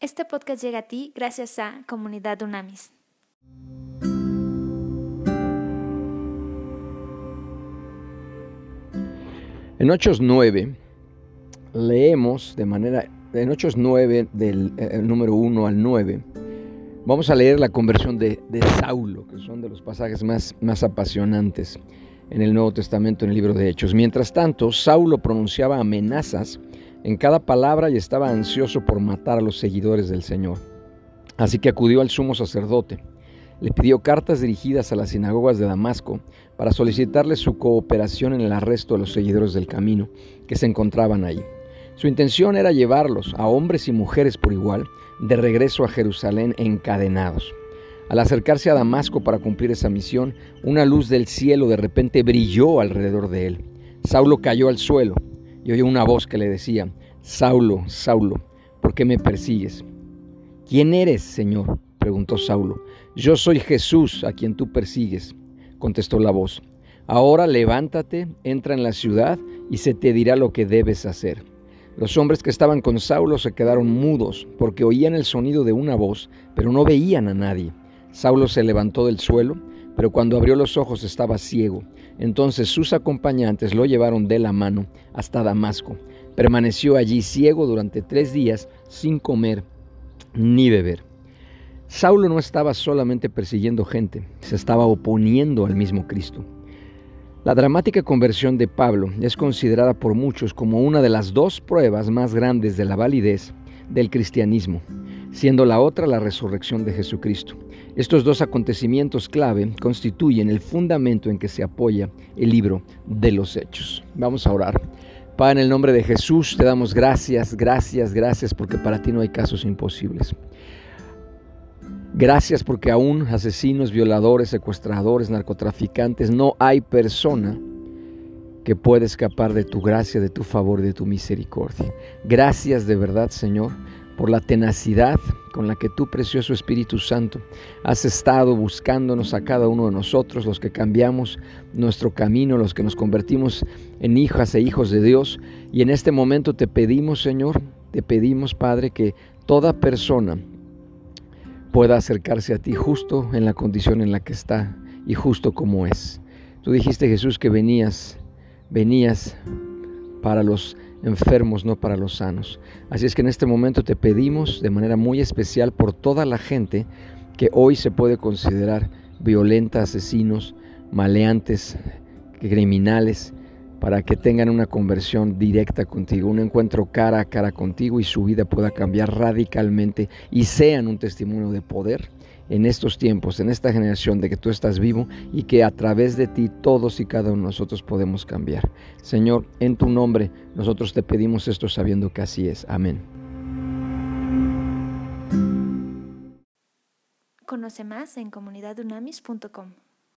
Este podcast llega a ti gracias a Comunidad Unamis. En Hechos 9 leemos de manera, en Hechos 9 del eh, número 1 al 9, vamos a leer la conversión de, de, Saulo, que son de los pasajes más, más apasionantes en el Nuevo Testamento, en el libro de Hechos. Mientras tanto, Saulo pronunciaba amenazas en cada palabra y estaba ansioso por matar a los seguidores del Señor. Así que acudió al sumo sacerdote. Le pidió cartas dirigidas a las sinagogas de Damasco para solicitarle su cooperación en el arresto de los seguidores del camino que se encontraban ahí. Su intención era llevarlos, a hombres y mujeres por igual, de regreso a Jerusalén encadenados. Al acercarse a Damasco para cumplir esa misión, una luz del cielo de repente brilló alrededor de él. Saulo cayó al suelo y oyó una voz que le decía, Saulo, Saulo, ¿por qué me persigues? ¿Quién eres, Señor? preguntó Saulo. Yo soy Jesús a quien tú persigues, contestó la voz. Ahora levántate, entra en la ciudad y se te dirá lo que debes hacer. Los hombres que estaban con Saulo se quedaron mudos porque oían el sonido de una voz, pero no veían a nadie. Saulo se levantó del suelo, pero cuando abrió los ojos estaba ciego. Entonces sus acompañantes lo llevaron de la mano hasta Damasco. Permaneció allí ciego durante tres días sin comer ni beber. Saulo no estaba solamente persiguiendo gente, se estaba oponiendo al mismo Cristo. La dramática conversión de Pablo es considerada por muchos como una de las dos pruebas más grandes de la validez del cristianismo, siendo la otra la resurrección de Jesucristo. Estos dos acontecimientos clave constituyen el fundamento en que se apoya el libro de los Hechos. Vamos a orar. Padre, en el nombre de Jesús te damos gracias, gracias, gracias, porque para ti no hay casos imposibles. Gracias porque aún asesinos, violadores, secuestradores, narcotraficantes, no hay persona que pueda escapar de tu gracia, de tu favor, de tu misericordia. Gracias de verdad, Señor, por la tenacidad con la que tu precioso Espíritu Santo has estado buscándonos a cada uno de nosotros, los que cambiamos nuestro camino, los que nos convertimos en hijas e hijos de Dios. Y en este momento te pedimos, Señor, te pedimos, Padre, que toda persona pueda acercarse a ti justo en la condición en la que está y justo como es. Tú dijiste, Jesús, que venías, venías para los enfermos, no para los sanos. Así es que en este momento te pedimos de manera muy especial por toda la gente que hoy se puede considerar violenta, asesinos, maleantes, criminales, para que tengan una conversión directa contigo, un encuentro cara a cara contigo y su vida pueda cambiar radicalmente y sean un testimonio de poder en estos tiempos, en esta generación de que tú estás vivo y que a través de ti todos y cada uno de nosotros podemos cambiar. Señor, en tu nombre nosotros te pedimos esto sabiendo que así es. Amén. Conoce más en comunidadunamis.com.